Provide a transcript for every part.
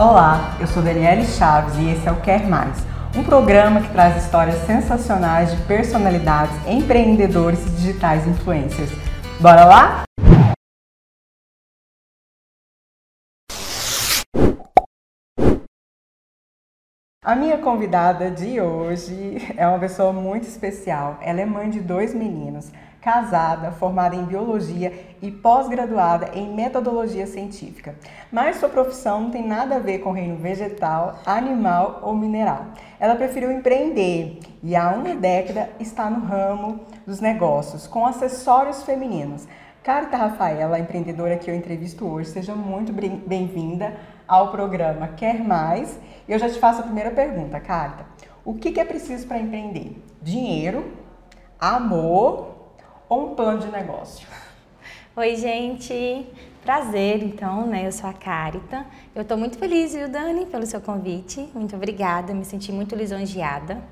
Olá, eu sou Daniele Chaves e esse é o Quer Mais, um programa que traz histórias sensacionais de personalidades, empreendedores e digitais influencers. Bora lá? A minha convidada de hoje é uma pessoa muito especial. Ela é mãe de dois meninos, casada, formada em biologia e pós-graduada em metodologia científica. Mas sua profissão não tem nada a ver com o reino vegetal, animal ou mineral. Ela preferiu empreender e há uma década está no ramo dos negócios com acessórios femininos. Carta Rafaela, empreendedora que eu entrevisto hoje, seja muito bem-vinda ao programa Quer Mais. E eu já te faço a primeira pergunta, Carta. O que, é preciso para empreender? Dinheiro, amor ou um plano de negócio? Oi, gente. Prazer, então, né? Eu sou a Carita. Eu estou muito feliz, viu, Dani, pelo seu convite. Muito obrigada, me senti muito lisonjeada.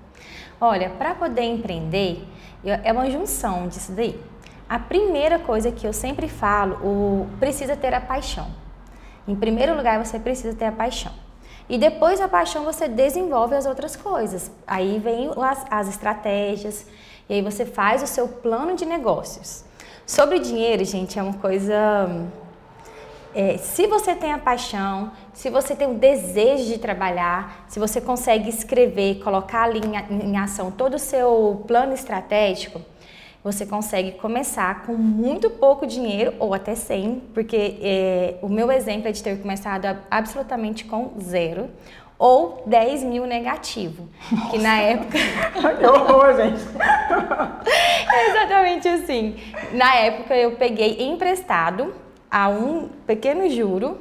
Olha, para poder empreender, é uma junção disso daí. A primeira coisa que eu sempre falo, o precisa ter a paixão. Em primeiro lugar, você precisa ter a paixão. E depois da paixão, você desenvolve as outras coisas. Aí vem as, as estratégias, e aí você faz o seu plano de negócios. Sobre dinheiro, gente, é uma coisa. É, se você tem a paixão, se você tem o desejo de trabalhar, se você consegue escrever, colocar ali em, em ação todo o seu plano estratégico, você consegue começar com muito pouco dinheiro ou até sem, porque é, o meu exemplo é de ter começado absolutamente com zero ou 10 mil negativo, Nossa. que na época... que horror, gente! é exatamente assim. Na época eu peguei emprestado a um pequeno juro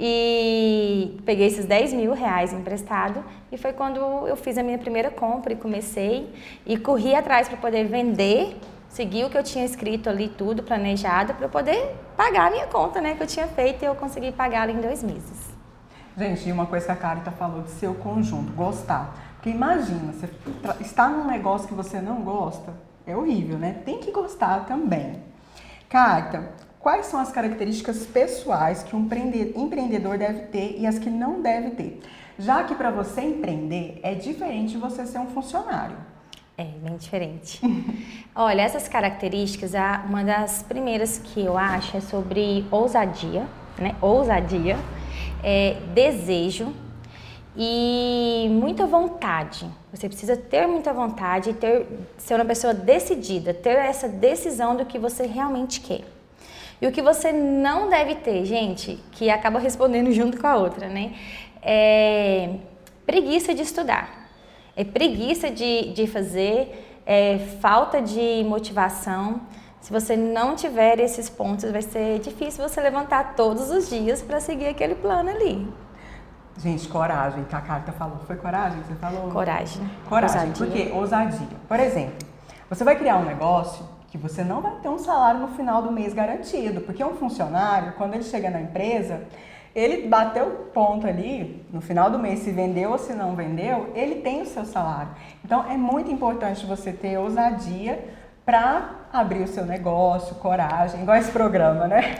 e peguei esses 10 mil reais emprestado e foi quando eu fiz a minha primeira compra e comecei e corri atrás para poder vender seguir o que eu tinha escrito ali, tudo planejado, para eu poder pagar a minha conta, né? Que eu tinha feito e eu consegui pagar em dois meses. Gente, e uma coisa que a Carita falou de seu conjunto, gostar. Porque imagina, você está num negócio que você não gosta, é horrível, né? Tem que gostar também. Carita, quais são as características pessoais que um empreendedor deve ter e as que não deve ter? Já que para você empreender é diferente de você ser um funcionário. É, bem diferente. Olha, essas características, uma das primeiras que eu acho é sobre ousadia, né? Ousadia, é, desejo e muita vontade. Você precisa ter muita vontade e ter, ser uma pessoa decidida, ter essa decisão do que você realmente quer. E o que você não deve ter, gente, que acaba respondendo junto com a outra, né? É preguiça de estudar é preguiça de, de fazer, é falta de motivação. Se você não tiver esses pontos, vai ser difícil você levantar todos os dias para seguir aquele plano ali. Gente, coragem, que a Carta falou. Foi coragem que você falou? Coragem. Coragem, ousadia. porque ousadia. Por exemplo, você vai criar um negócio que você não vai ter um salário no final do mês garantido, porque um funcionário, quando ele chega na empresa, ele bateu o ponto ali, no final do mês, se vendeu ou se não vendeu, ele tem o seu salário. Então é muito importante você ter ousadia para abrir o seu negócio, coragem, igual esse programa, né?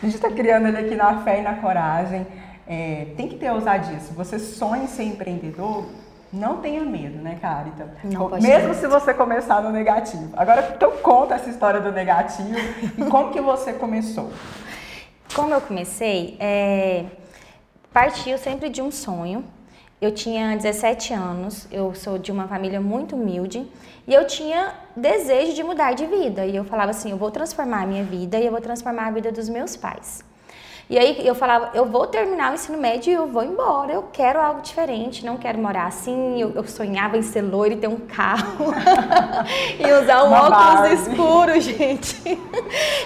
A gente está criando ele aqui na fé e na coragem. É, tem que ter ousadia. Se você sonha em ser empreendedor, não tenha medo, né, Carita? Não Mesmo se você começar no negativo. Agora, então conta essa história do negativo e como que você começou. Como eu comecei, é, partiu sempre de um sonho. Eu tinha 17 anos, eu sou de uma família muito humilde e eu tinha desejo de mudar de vida. E eu falava assim: eu vou transformar a minha vida e eu vou transformar a vida dos meus pais. E aí eu falava, eu vou terminar o ensino médio e eu vou embora, eu quero algo diferente, não quero morar assim. Eu, eu sonhava em ser loiro e ter um carro e usar um Uma óculos base. escuro, gente.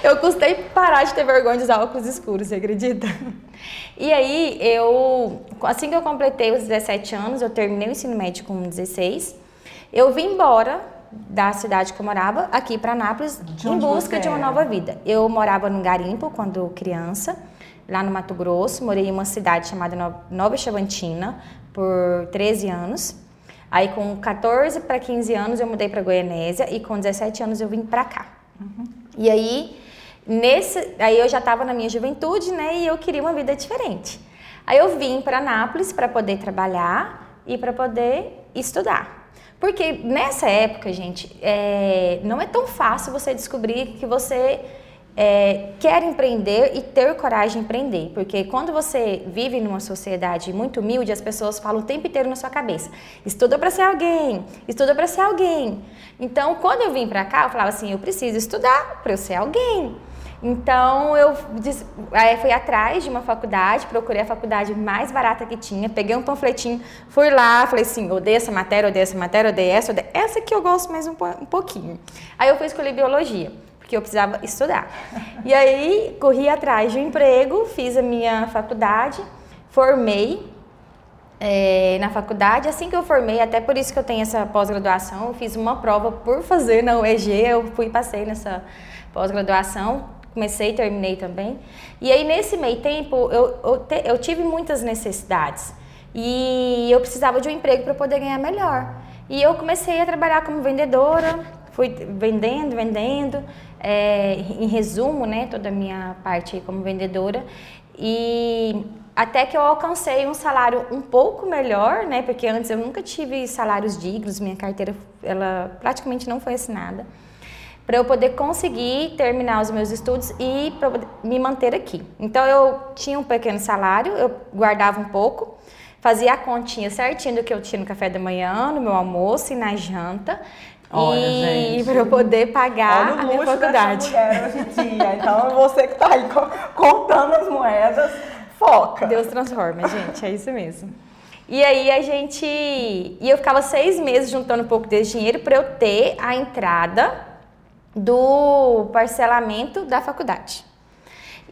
Eu custei parar de ter vergonha de usar óculos escuros, você acredita? E aí eu, assim que eu completei os 17 anos, eu terminei o ensino médio com 16, eu vim embora da cidade que eu morava aqui para Nápoles em busca de uma nova vida. Eu morava num garimpo quando criança lá no Mato Grosso, morei em uma cidade chamada Nova Chavantina por 13 anos. Aí com 14 para 15 anos eu mudei para Goianésia e com 17 anos eu vim para cá. Uhum. E aí nesse, aí eu já estava na minha juventude, né, e eu queria uma vida diferente. Aí eu vim para Nápoles para poder trabalhar e para poder estudar. Porque nessa época, gente, é, não é tão fácil você descobrir que você é, quer empreender e ter coragem de empreender. Porque quando você vive numa sociedade muito humilde, as pessoas falam o tempo inteiro na sua cabeça: estuda para ser alguém, estuda para ser alguém. Então, quando eu vim para cá, eu falava assim: eu preciso estudar para eu ser alguém. Então eu fui atrás de uma faculdade, procurei a faculdade mais barata que tinha, peguei um panfletinho, fui lá, falei assim, odeio essa matéria, odeio essa matéria, odeio essa, odeio essa que eu gosto mais um, um pouquinho. Aí eu fui escolher biologia porque eu precisava estudar. E aí corri atrás de um emprego, fiz a minha faculdade, formei é, na faculdade. Assim que eu formei, até por isso que eu tenho essa pós-graduação, fiz uma prova por fazer na UEG, eu fui passei nessa pós-graduação, comecei e terminei também. E aí nesse meio tempo eu, eu, te, eu tive muitas necessidades e eu precisava de um emprego para poder ganhar melhor. E eu comecei a trabalhar como vendedora, fui vendendo, vendendo, é, em resumo, né, toda a minha parte como vendedora. E até que eu alcancei um salário um pouco melhor, né, porque antes eu nunca tive salários dignos, minha carteira ela praticamente não foi assinada, para eu poder conseguir terminar os meus estudos e me manter aqui. Então eu tinha um pequeno salário, eu guardava um pouco, fazia a continha certinho do que eu tinha no café da manhã, no meu almoço e na janta. Olha, e para eu poder pagar a minha faculdade. mulher hoje em dia. Então, você que está aí contando as moedas, foca. Deus transforma, gente, é isso mesmo. E aí a gente. E eu ficava seis meses juntando um pouco desse dinheiro para eu ter a entrada do parcelamento da faculdade.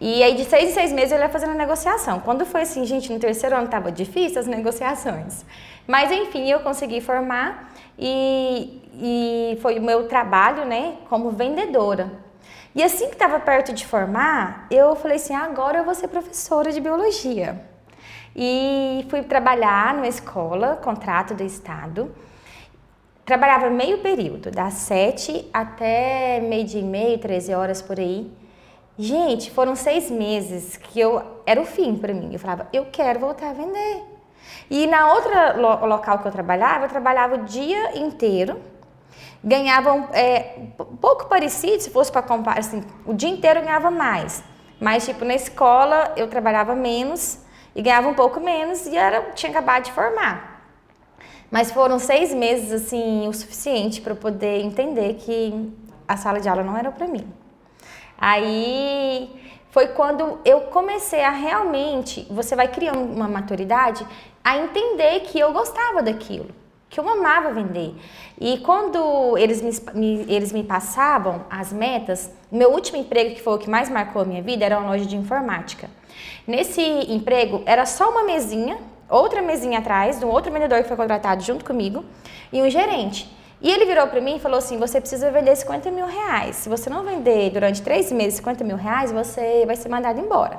E aí de seis em seis meses eu ia fazendo a negociação. Quando foi assim, gente, no terceiro ano estava difícil as negociações. Mas enfim, eu consegui formar e, e foi o meu trabalho, né, como vendedora. E assim que estava perto de formar, eu falei assim, agora eu vou ser professora de biologia. E fui trabalhar numa escola, contrato do estado. Trabalhava meio período, das sete até meio dia e meio, 13 horas por aí. Gente, foram seis meses que eu era o fim para mim. Eu falava, eu quero voltar a vender. E na outra lo local que eu trabalhava, eu trabalhava o dia inteiro, ganhava é, pouco parecido, se fosse para comparar, assim, o dia inteiro eu ganhava mais. Mas, tipo, na escola eu trabalhava menos e ganhava um pouco menos e era, tinha acabado de formar. Mas foram seis meses, assim, o suficiente para poder entender que a sala de aula não era para mim. Aí foi quando eu comecei a realmente, você vai criando uma maturidade a entender que eu gostava daquilo, que eu amava vender. E quando eles me, me, eles me passavam as metas, meu último emprego, que foi o que mais marcou a minha vida, era uma loja de informática. Nesse emprego, era só uma mesinha, outra mesinha atrás, de um outro vendedor que foi contratado junto comigo, e um gerente. E ele virou para mim e falou assim: você precisa vender 50 mil reais. Se você não vender durante três meses 50 mil reais, você vai ser mandado embora.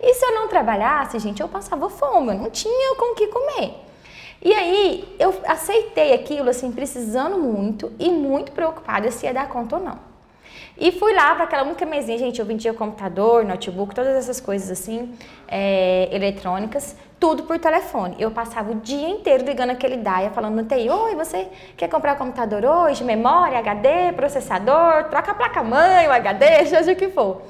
E se eu não trabalhasse, gente, eu passava fome, eu não tinha com o que comer. E aí eu aceitei aquilo, assim, precisando muito e muito preocupada se ia dar conta ou não. E fui lá para aquela única mesinha, gente, eu vendia computador, notebook, todas essas coisas assim, é, eletrônicas, tudo por telefone. Eu passava o dia inteiro ligando aquele DAIA, falando no TI, oi, você quer comprar computador hoje? Memória, HD, processador, troca a placa-mãe, o HD, seja o que for.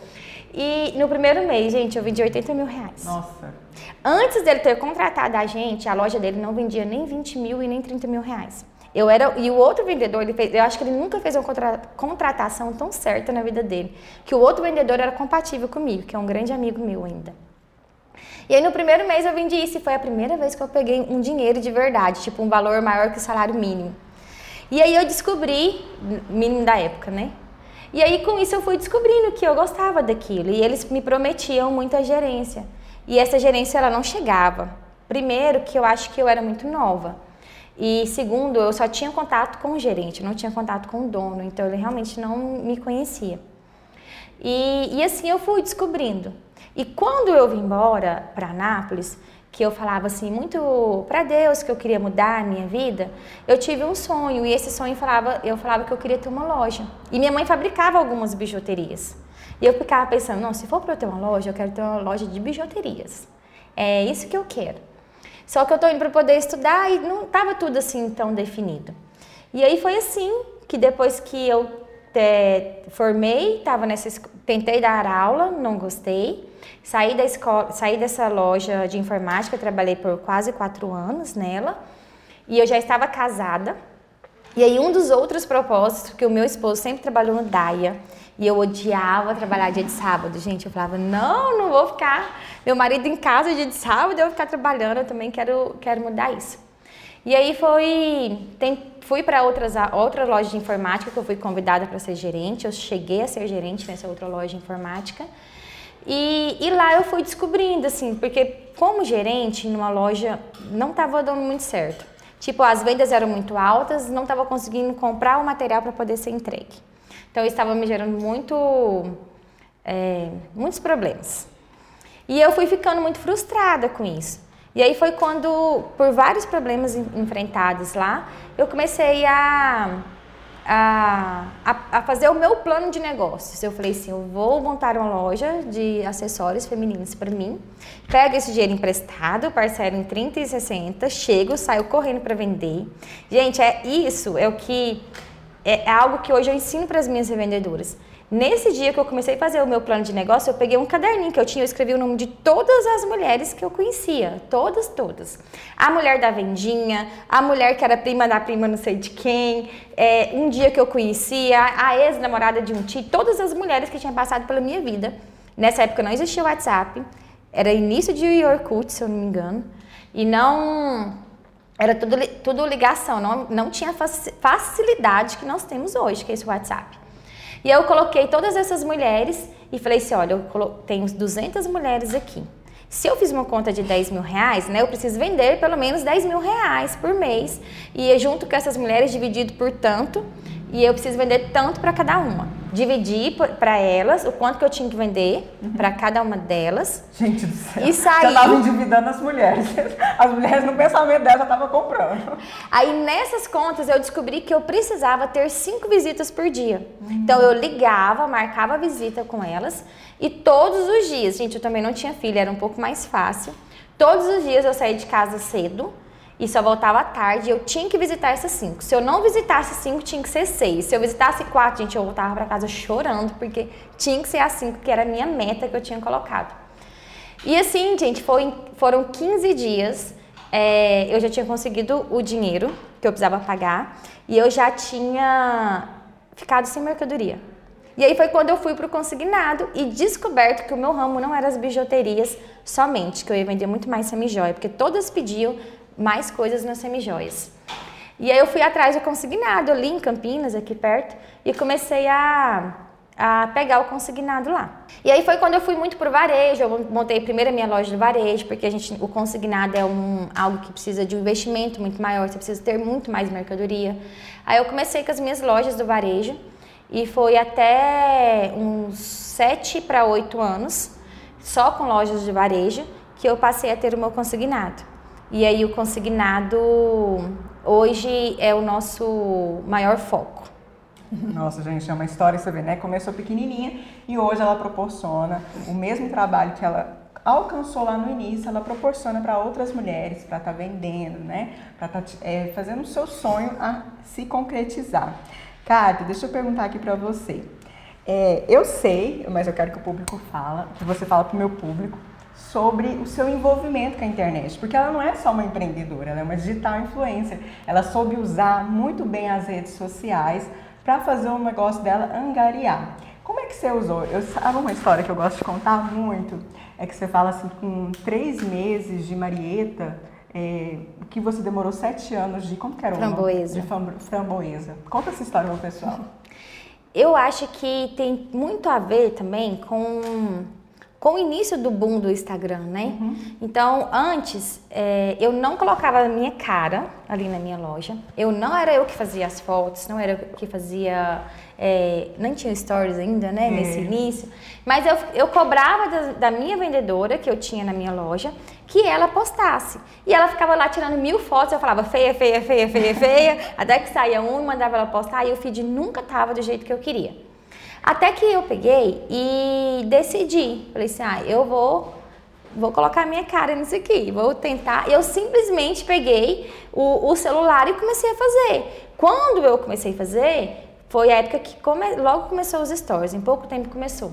E no primeiro mês, gente, eu vendi 80 mil reais. Nossa. Antes dele ter contratado a gente, a loja dele não vendia nem 20 mil e nem 30 mil reais. Eu era e o outro vendedor, ele fez, eu acho que ele nunca fez uma contra, contratação tão certa na vida dele, que o outro vendedor era compatível comigo, que é um grande amigo meu ainda. E aí no primeiro mês eu vendi isso e foi a primeira vez que eu peguei um dinheiro de verdade, tipo um valor maior que o salário mínimo. E aí eu descobri, mínimo da época, né? E aí com isso eu fui descobrindo que eu gostava daquilo e eles me prometiam muita gerência. E essa gerência ela não chegava. Primeiro que eu acho que eu era muito nova. E segundo, eu só tinha contato com o gerente, não tinha contato com o dono, então ele realmente não me conhecia. E, e assim eu fui descobrindo. E quando eu vim embora para Anápolis, que eu falava assim muito para Deus que eu queria mudar a minha vida, eu tive um sonho e esse sonho falava, eu falava que eu queria ter uma loja. E minha mãe fabricava algumas bijuterias. E eu ficava pensando, não, se for para eu ter uma loja, eu quero ter uma loja de bijuterias. é isso que eu quero. Só que eu tô indo para poder estudar e não tava tudo assim tão definido. E aí foi assim que depois que eu formei, tava nessa, tentei dar aula, não gostei. Saí da escola, saí dessa loja de informática, trabalhei por quase quatro anos nela. E eu já estava casada. E aí um dos outros propósitos, que o meu esposo sempre trabalhou no DAIA, e eu odiava trabalhar dia de sábado, gente. Eu falava, não, não vou ficar. Meu marido em casa dia de sábado, eu vou ficar trabalhando, eu também quero, quero mudar isso. E aí foi, tem, fui para outras outra loja de informática que eu fui convidada para ser gerente. Eu cheguei a ser gerente nessa outra loja de informática. E, e lá eu fui descobrindo, assim, porque como gerente numa loja não estava dando muito certo. Tipo, as vendas eram muito altas, não estava conseguindo comprar o material para poder ser entregue. Então, estava me gerando muito, é, muitos problemas. E eu fui ficando muito frustrada com isso. E aí foi quando, por vários problemas enfrentados lá, eu comecei a, a, a, fazer o meu plano de negócios. Eu falei assim, eu vou montar uma loja de acessórios femininos para mim, pego esse dinheiro emprestado, parcelo em 30 e 60, chego, saio correndo para vender. Gente, é isso, é o que é, é algo que hoje eu ensino para as minhas revendedoras. Nesse dia que eu comecei a fazer o meu plano de negócio, eu peguei um caderninho que eu tinha, eu escrevi o nome de todas as mulheres que eu conhecia. Todas, todas. A mulher da vendinha, a mulher que era prima da prima não sei de quem, é, um dia que eu conhecia, a ex-namorada de um tio, todas as mulheres que tinham passado pela minha vida. Nessa época não existia o WhatsApp, era início de Orkut, se eu não me engano, e não era tudo, tudo ligação, não, não tinha facilidade que nós temos hoje, que é esse WhatsApp. E eu coloquei todas essas mulheres e falei assim, olha, eu tenho 200 mulheres aqui. Se eu fiz uma conta de 10 mil reais, né, eu preciso vender pelo menos 10 mil reais por mês. E junto com essas mulheres, dividido por tanto, e eu preciso vender tanto para cada uma. Dividi para elas o quanto que eu tinha que vender uhum. para cada uma delas. Gente do céu. E saí. Já estava endividando as mulheres. As mulheres no pensamento delas já estavam comprando. Aí nessas contas eu descobri que eu precisava ter cinco visitas por dia. Uhum. Então eu ligava, marcava a visita com elas e todos os dias, gente, eu também não tinha filha, era um pouco mais fácil. Todos os dias eu saía de casa cedo e só voltava à tarde. Eu tinha que visitar essas cinco. Se eu não visitasse cinco, tinha que ser seis. Se eu visitasse quatro, gente, eu voltava para casa chorando, porque tinha que ser as cinco, que era a minha meta que eu tinha colocado. E assim, gente, foi, foram 15 dias. É, eu já tinha conseguido o dinheiro que eu precisava pagar e eu já tinha ficado sem mercadoria. E aí foi quando eu fui para o consignado e descoberto que o meu ramo não era as bijuterias somente, que eu ia vender muito mais semijóia, porque todas pediam mais coisas nas semijoias. E aí eu fui atrás do consignado ali em Campinas, aqui perto, e comecei a, a pegar o consignado lá. E aí foi quando eu fui muito pro varejo, eu montei primeiro a minha loja de varejo, porque a gente, o consignado é um, algo que precisa de um investimento muito maior, você precisa ter muito mais mercadoria. Aí eu comecei com as minhas lojas do varejo, e foi até uns sete para oito anos, só com lojas de varejo, que eu passei a ter o meu consignado. E aí o consignado hoje é o nosso maior foco. Nossa, gente, é uma história, você vê, né? Começou pequenininha e hoje ela proporciona o mesmo trabalho que ela alcançou lá no início, ela proporciona para outras mulheres, para estar tá vendendo, né? Para estar tá, é, fazendo o seu sonho a se concretizar. Cátia, deixa eu perguntar aqui para você. É, eu sei, mas eu quero que o público fala, que você fala para o meu público, sobre o seu envolvimento com a internet, porque ela não é só uma empreendedora, ela é uma digital influencer. Ela soube usar muito bem as redes sociais para fazer o negócio dela angariar. Como é que você usou? Eu sabe uma história que eu gosto de contar muito, é que você fala assim, com três meses de Marieta, é, que você demorou sete anos de como que era o framboesa. Nome? De framboesa. Conta essa história pro pessoal. Eu acho que tem muito a ver também com com o início do boom do Instagram, né? Uhum. Então, antes, é, eu não colocava a minha cara ali na minha loja. Eu não era eu que fazia as fotos, não era eu que fazia. É, nem tinha stories ainda, né? Nesse início. Mas eu, eu cobrava da, da, minha vendedora, que eu tinha na minha loja, que ela postasse. E ela ficava lá tirando mil fotos. Eu falava feia, feia, feia, feia, feia. até que saía um e mandava ela postar. E o feed nunca tava do jeito que eu queria. Até que eu peguei e decidi. Falei assim, ah, eu vou vou colocar minha cara nisso aqui, vou tentar. Eu simplesmente peguei o, o celular e comecei a fazer. Quando eu comecei a fazer, foi a época que come, logo começou os stories, em pouco tempo começou.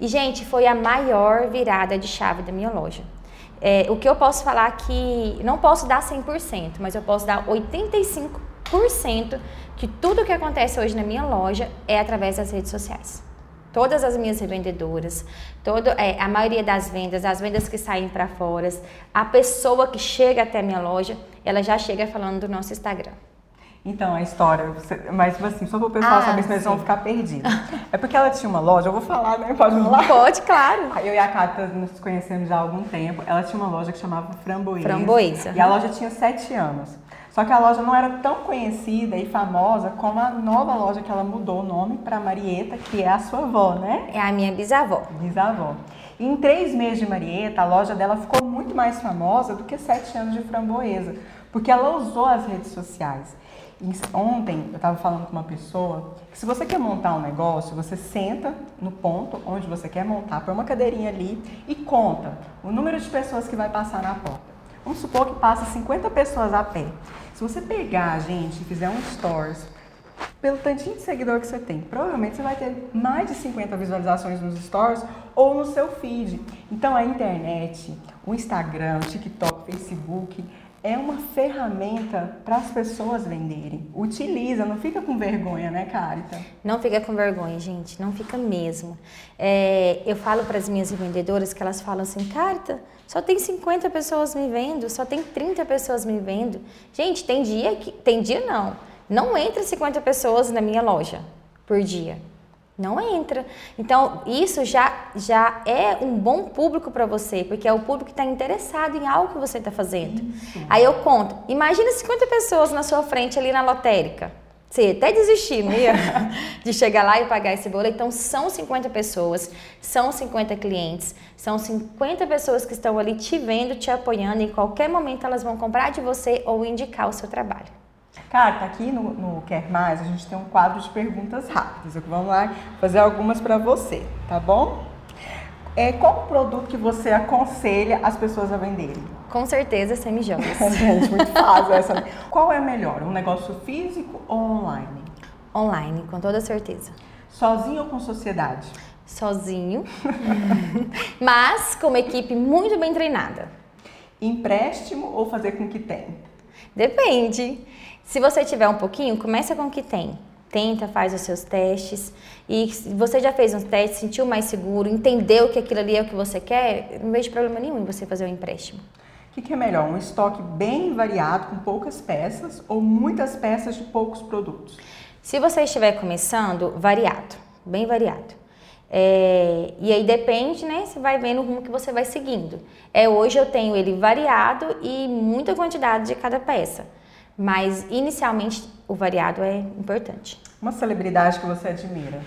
E, gente, foi a maior virada de chave da minha loja. É, o que eu posso falar que não posso dar 100%, mas eu posso dar 85% que tudo que acontece hoje na minha loja é através das redes sociais. Todas as minhas revendedoras, todo, é, a maioria das vendas, as vendas que saem para fora, a pessoa que chega até a minha loja, ela já chega falando do nosso Instagram. Então, a história, mas assim, só para o pessoal ah, saber se eles vão ficar perdidos. É porque ela tinha uma loja, eu vou falar, né? Pode falar? Pode, claro. Eu e a Cata nos conhecemos já há algum tempo. Ela tinha uma loja que chamava Framboesa. Framboesa. E a loja tinha sete anos. Só que a loja não era tão conhecida e famosa como a nova loja que ela mudou o nome para Marieta, que é a sua avó, né? É a minha bisavó. Bisavó. Em três meses de Marieta, a loja dela ficou muito mais famosa do que sete anos de Framboesa, porque ela usou as redes sociais. Ontem eu estava falando com uma pessoa que se você quer montar um negócio, você senta no ponto onde você quer montar, põe uma cadeirinha ali e conta o número de pessoas que vai passar na porta. Vamos supor que passa 50 pessoas a pé. Se você pegar, gente, e fizer um stories, pelo tantinho de seguidor que você tem, provavelmente você vai ter mais de 50 visualizações nos stories ou no seu feed. Então a internet, o Instagram, o TikTok, Facebook, é uma ferramenta para as pessoas venderem. Utiliza, não fica com vergonha, né, Carita? Não fica com vergonha, gente, não fica mesmo. É, eu falo para as minhas vendedoras que elas falam assim, Carita, só tem 50 pessoas me vendo, só tem 30 pessoas me vendo. Gente, tem dia que. Tem dia não. Não entra 50 pessoas na minha loja por dia. Não entra. Então, isso já, já é um bom público para você, porque é o público que está interessado em algo que você está fazendo. Isso. Aí eu conto, imagina 50 pessoas na sua frente ali na lotérica. Você até desistir, ia? De chegar lá e pagar esse bolo. Então, são 50 pessoas, são 50 clientes, são 50 pessoas que estão ali te vendo, te apoiando. Em qualquer momento, elas vão comprar de você ou indicar o seu trabalho. Cara, tá aqui no, no Quer Mais, a gente tem um quadro de perguntas rápidas. Vamos lá fazer algumas para você, tá bom? É, qual o produto que você aconselha as pessoas a venderem? Com certeza, semijoias. gente, muito fácil essa. Qual é melhor, um negócio físico ou online? Online, com toda certeza. Sozinho ou com sociedade? Sozinho, mas com uma equipe muito bem treinada. Empréstimo ou fazer com que tem? Depende. Se você tiver um pouquinho, começa com o que tem. Tenta, faz os seus testes. E se você já fez uns testes, sentiu mais seguro, entendeu que aquilo ali é o que você quer, não vejo problema nenhum em você fazer um empréstimo. O que, que é melhor? Um estoque bem variado, com poucas peças, ou muitas peças de poucos produtos? Se você estiver começando, variado, bem variado. É, e aí depende, né? Você vai vendo o rumo que você vai seguindo. É, hoje eu tenho ele variado e muita quantidade de cada peça. Mas inicialmente o variado é importante. Uma celebridade que você admira?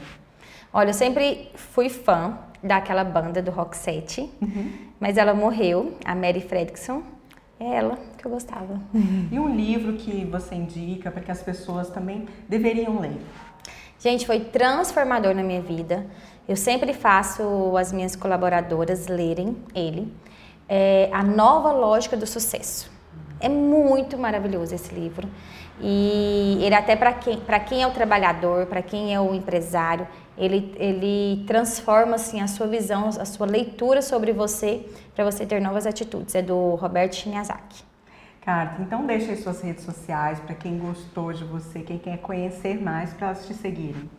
Olha, eu sempre fui fã daquela banda do Rock 7, uhum. mas ela morreu, a Mary Fredrickson. É ela que eu gostava. E um livro que você indica para que as pessoas também deveriam ler? Gente, foi transformador na minha vida. Eu sempre faço as minhas colaboradoras lerem ele. É a nova lógica do sucesso. É muito maravilhoso esse livro. E ele até para quem, quem é o trabalhador, para quem é o empresário, ele, ele transforma assim a sua visão, a sua leitura sobre você para você ter novas atitudes. É do Robert Shinazaki. Carta, então deixa as suas redes sociais para quem gostou de você, quem quer conhecer mais, para elas te seguirem.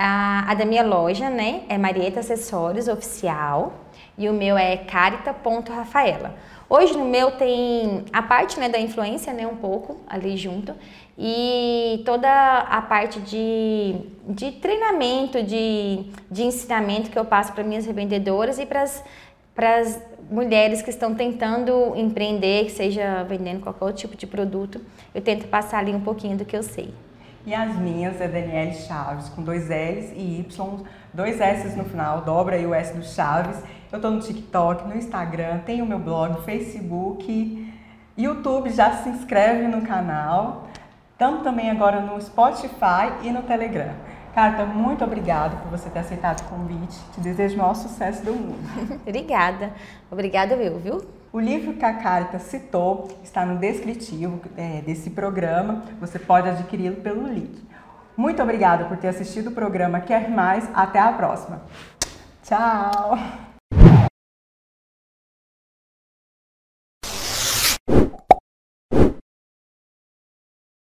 A, a, da minha loja, né, é Marieta Acessórios Oficial e o meu é carita.rafaela. Hoje no meu tem a parte né, da influência, né, um pouco ali junto, e toda a parte de, de treinamento, de, de ensinamento que eu passo para minhas revendedoras e para as mulheres que estão tentando empreender, seja vendendo qualquer tipo de produto, eu tento passar ali um pouquinho do que eu sei. E as minhas é Daniele Chaves, com dois L's e Y, dois S's no final, dobra aí o S do Chaves. Eu tô no TikTok, no Instagram, tenho meu blog, Facebook, YouTube, já se inscreve no canal. Estamos também agora no Spotify e no Telegram. Carta, muito obrigada por você ter aceitado o convite. Te desejo o maior sucesso do mundo. Obrigada. Obrigada eu, viu? O livro que a Carita citou está no descritivo é, desse programa. Você pode adquiri-lo pelo link. Muito obrigada por ter assistido o programa Quer Mais. Até a próxima. Tchau!